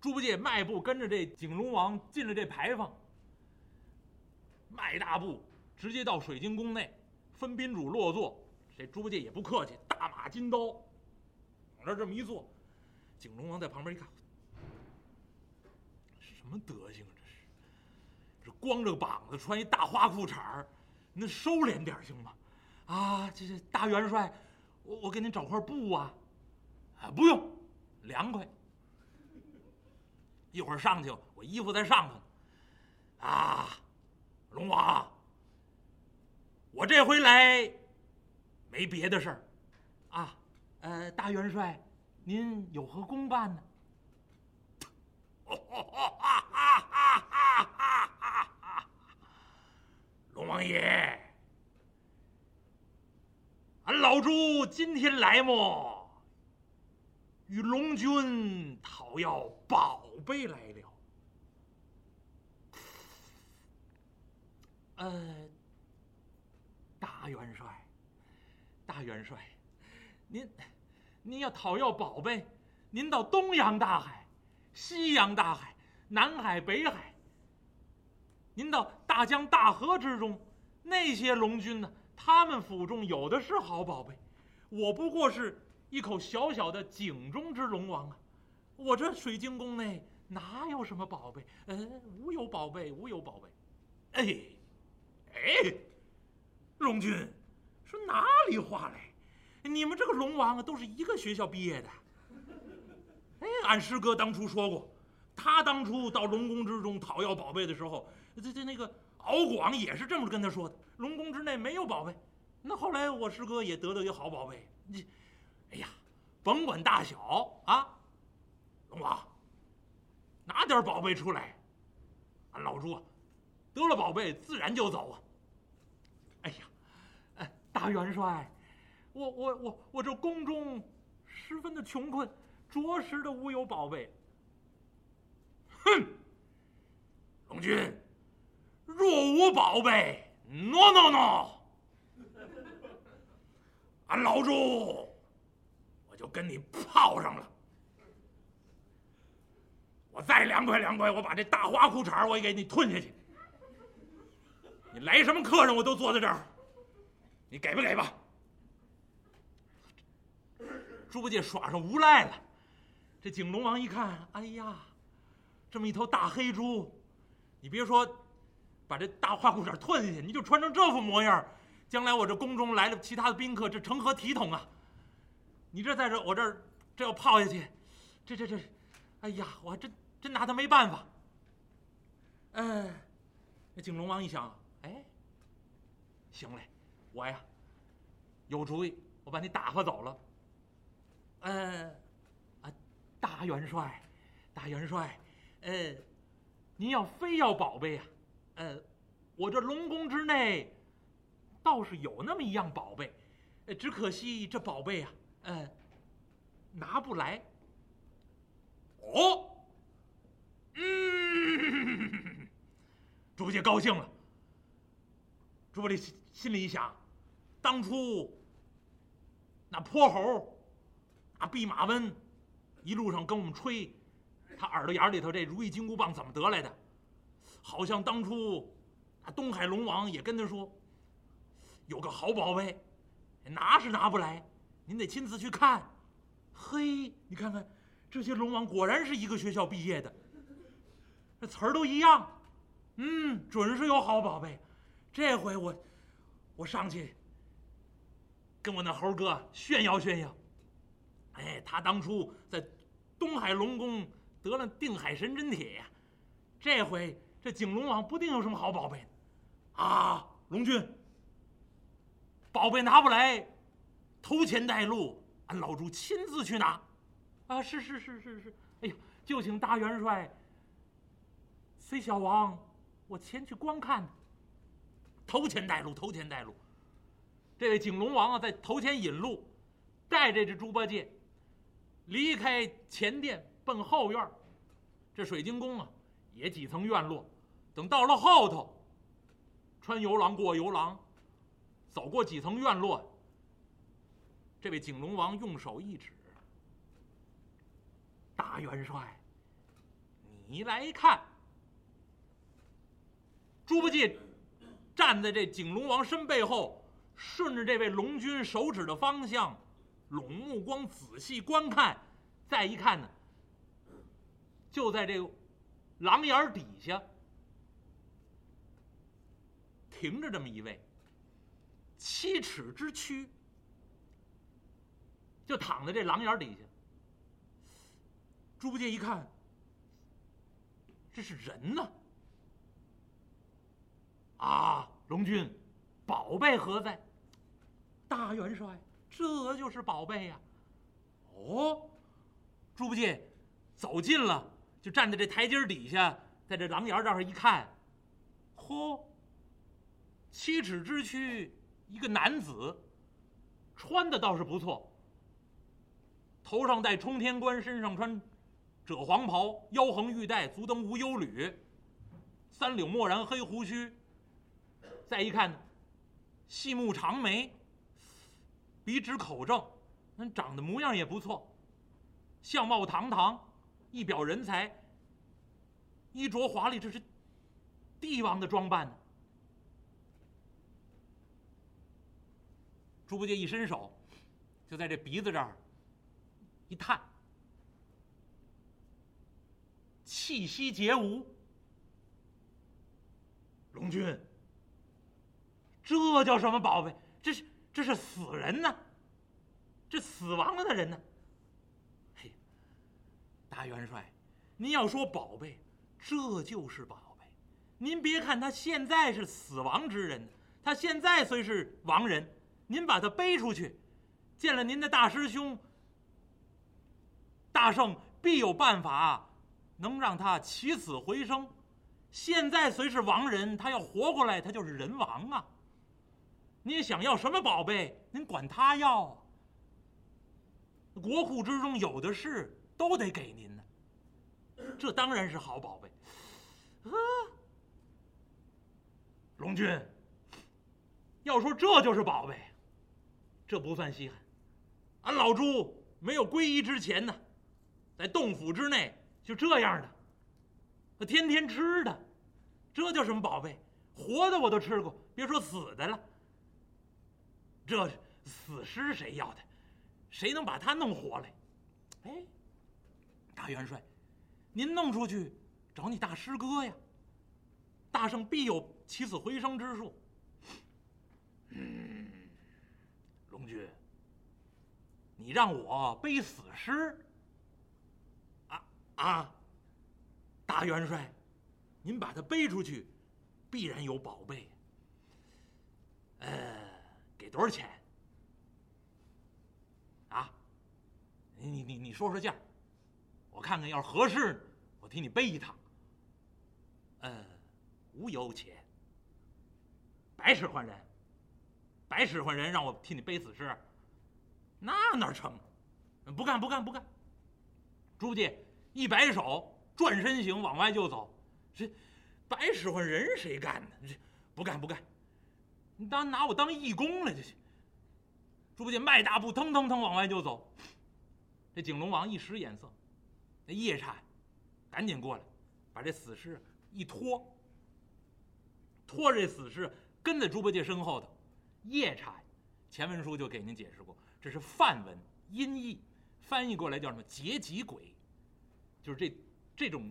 猪八戒迈步跟着这景龙王进了这牌坊，迈大步直接到水晶宫内，分宾主落座。这猪八戒也不客气，大马金刀往这这么一坐，景龙王在旁边一看，什么德行啊？这是，这光着膀子穿一大花裤衩儿，那收敛点行吗？啊，这这大元帅，我我给您找块布啊，啊不用，凉快。一会儿上去，我衣服在上头。啊，龙王，我这回来没别的事儿，啊，呃，大元帅，您有何公办呢？龙王爷，俺老猪今天来么？与龙君讨要宝贝来了。呃，大元帅，大元帅，您您要讨要宝贝，您到东洋大海、西洋大海、南海、北海，您到大江大河之中，那些龙君呢，他们府中有的是好宝贝，我不过是一口小小的井中之龙王啊，我这水晶宫内哪有什么宝贝？呃，无有宝贝，无有宝贝。哎，哎，龙君，说哪里话来？你们这个龙王啊，都是一个学校毕业的。哎，俺师哥当初说过，他当初到龙宫之中讨要宝贝的时候，这这那个敖广也是这么跟他说的，龙宫之内没有宝贝。那后来我师哥也得到一个好宝贝，你，哎呀，甭管大小啊，龙王，拿点宝贝出来，俺老猪，得了宝贝自然就走啊。哎呀，哎，大元帅，我我我我这宫中十分的穷困，着实的无有宝贝。哼，龙君，若无宝贝，no no no，俺老猪我就跟你泡上了。我再凉快凉快，我把这大花裤衩我也给你吞下去。你来什么客人，我都坐在这儿，你给不给吧？猪八戒耍上无赖了。这景龙王一看，哎呀，这么一头大黑猪，你别说把这大花裤衩吞下去，你就穿成这副模样，将来我这宫中来了其他的宾客，这成何体统啊？你这在这我这儿这要泡下去，这这这，哎呀，我还真真拿他没办法。嗯，那景龙王一想，哎，行嘞，我呀有主意，我把你打发走了。呃，啊，大元帅，大元帅，呃，您要非要宝贝呀、呃，我这龙宫之内倒是有那么一样宝贝，呃，只可惜这宝贝啊，呃，拿不来。哦，嗯，猪八戒高兴了。猪八戒心心里一想，当初那泼猴。啊，弼马温一路上跟我们吹，他耳朵眼里头这如意金箍棒怎么得来的？好像当初啊，东海龙王也跟他说，有个好宝贝，拿是拿不来，您得亲自去看。嘿，你看看这些龙王果然是一个学校毕业的，词儿都一样。嗯，准是有好宝贝。这回我我上去跟我那猴哥炫耀炫耀。哎，他当初在东海龙宫得了定海神针铁呀，这回这景龙王不定有什么好宝贝啊！龙君，宝贝拿不来，头前带路，俺老猪亲自去拿。啊，是是是是是，哎呀，就请大元帅随小王我前去观看。头前带路，头前带路。这位景龙王啊，在头前引路，带着这猪八戒。离开前殿，奔后院这水晶宫啊，也几层院落。等到了后头，穿游廊过游廊，走过几层院落。这位景龙王用手一指：“大元帅，你来看，猪八戒站在这景龙王身背后，顺着这位龙君手指的方向，拢目光仔细观看，再一看呢，就在这个廊檐底下停着这么一位七尺之躯，就躺在这廊檐底下。猪八戒一看，这是人呢！啊，龙君，宝贝何在？大元帅，这就是宝贝呀！哦，猪八戒走近了，就站在这台阶底下，在这廊檐这儿一看，嚯，七尺之躯，一个男子，穿的倒是不错，头上戴冲天冠，身上穿。赭黄袍，腰横玉带，足蹬无忧履，三绺墨然黑胡须。再一看呢，细目长眉，鼻直口正，那长得模样也不错，相貌堂堂，一表人才，衣着华丽，这是帝王的装扮呢。猪八戒一伸手，就在这鼻子这儿一探。气息皆无，龙君，这叫什么宝贝？这是这是死人呢，这死亡了的人呢。嘿，大元帅，您要说宝贝，这就是宝贝。您别看他现在是死亡之人，他现在虽是亡人，您把他背出去，见了您的大师兄，大圣必有办法。能让他起死回生，现在虽是亡人，他要活过来，他就是人王啊！您想要什么宝贝，您管他要。国库之中有的是，都得给您呢。这当然是好宝贝。啊，龙君，要说这就是宝贝，这不算稀罕。俺老朱没有皈依之前呢，在洞府之内。就这样的，天天吃的，这叫什么宝贝？活的我都吃过，别说死的了。这死尸谁要的？谁能把他弄活来？哎，大元帅，您弄出去找你大师哥呀！大圣必有起死回生之术。嗯，龙君，你让我背死尸？啊啊，大元帅，您把他背出去，必然有宝贝。呃，给多少钱？啊，你你你你说说价，我看看，要是合适，我替你背一趟。呃，无有钱，白使唤人，白使唤人让我替你背死尸，那哪成？不干不干不干，猪八戒。一摆手，转身行，往外就走。这白使唤人谁干呢？这不干不干，你当拿我当义工了？这是。猪八戒迈大步，腾腾腾往外就走。这景龙王一使眼色，那夜叉赶紧过来，把这死尸一拖，拖着这死尸跟在猪八戒身后头。夜叉，前文书就给您解释过，这是梵文音译，翻译过来叫什么？劫吉鬼。就是这这种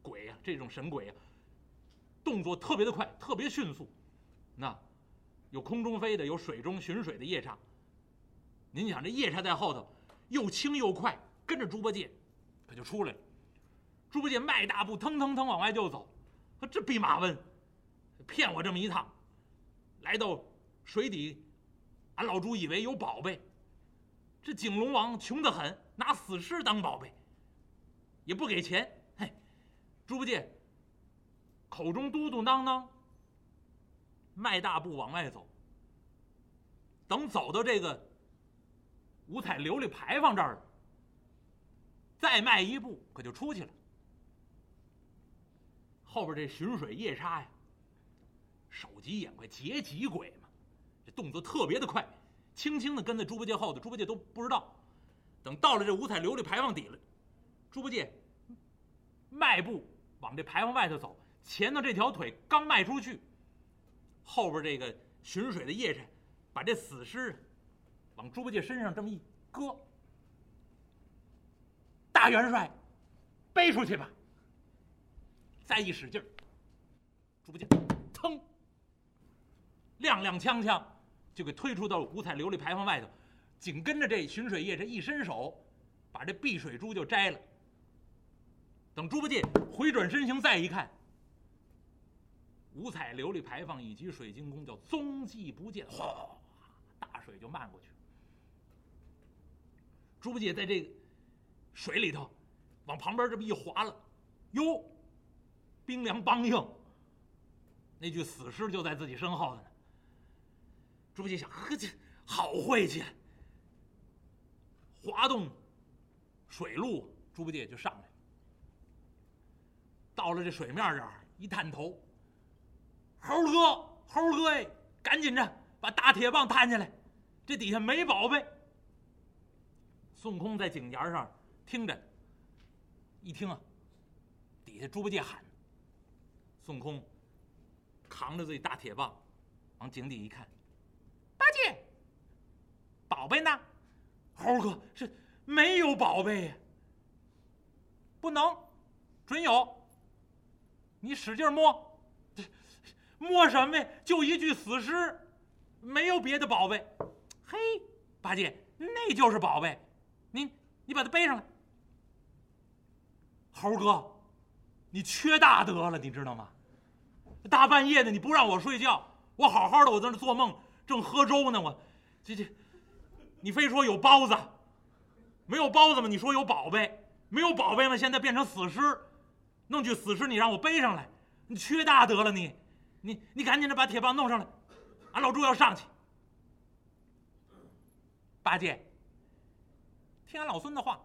鬼呀，这种神鬼呀，动作特别的快，特别迅速。那有空中飞的，有水中寻水的夜叉。您想，这夜叉在后头，又轻又快，跟着猪八戒，他就出来了。猪八戒迈大步，腾腾腾往外就走。这弼马温骗我这么一趟，来到水底，俺老猪以为有宝贝。这景龙王穷得很，拿死尸当宝贝。也不给钱，嘿，猪八戒口中嘟嘟囔囔，迈大步往外走。等走到这个五彩琉璃牌坊这儿了，再迈一步，可就出去了。后边这巡水夜叉呀，手疾眼快，劫急鬼嘛，这动作特别的快，轻轻的跟在猪八戒后头，猪八戒都不知道。等到了这五彩琉璃牌坊底了。猪八戒迈步往这牌坊外头走，前头这条腿刚迈出去，后边这个巡水的夜叉把这死尸往猪八戒身上这么一搁，大元帅，背出去吧。再一使劲儿，猪八戒腾，踉踉跄跄就给推出到五彩琉璃牌坊外头，紧跟着这巡水夜叉一伸手，把这碧水珠就摘了。等猪八戒回转身形再一看，五彩琉璃牌坊以及水晶宫叫踪迹不见，哗，大水就漫过去。猪八戒在这个水里头往旁边这么一划了，哟，冰凉梆硬，那具死尸就在自己身后呢。猪八戒想，呵，这好晦气！滑动水路，猪八戒就上来了。到了这水面这儿，一探头，猴哥，猴哥哎，赶紧着把大铁棒探下来，这底下没宝贝。孙悟空在井沿上听着，一听啊，底下猪八戒喊。孙悟空扛着自己大铁棒，往井底一看，八戒，宝贝呢？猴哥是没有宝贝呀，不能，准有。你使劲摸，摸什么呀？就一具死尸，没有别的宝贝。嘿，八戒，那就是宝贝，你你把它背上来。猴哥，你缺大德了，你知道吗？大半夜的你不让我睡觉，我好好的我在那做梦，正喝粥呢，我这这，你非说有包子，没有包子吗？你说有宝贝，没有宝贝吗？现在变成死尸。弄具死尸，你让我背上来，你缺大德了你，你你赶紧的把铁棒弄上来，俺老猪要上去。八戒，听俺老孙的话，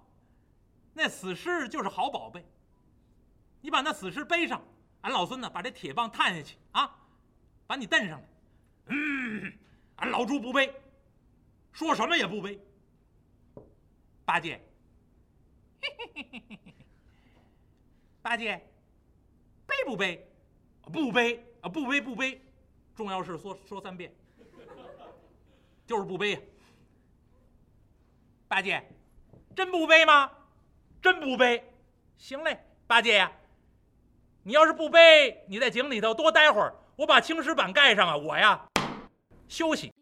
那死尸就是好宝贝，你把那死尸背上，俺老孙呢把这铁棒探下去啊，把你蹬上来。嗯，俺老猪不背，说什么也不背。八戒，嘿嘿嘿嘿嘿。八戒，背不背？不背啊！不背不背，重要事说说三遍，就是不背。八戒，真不背吗？真不背。行嘞，八戒呀，你要是不背，你在井里头多待会儿，我把青石板盖上啊，我呀休息。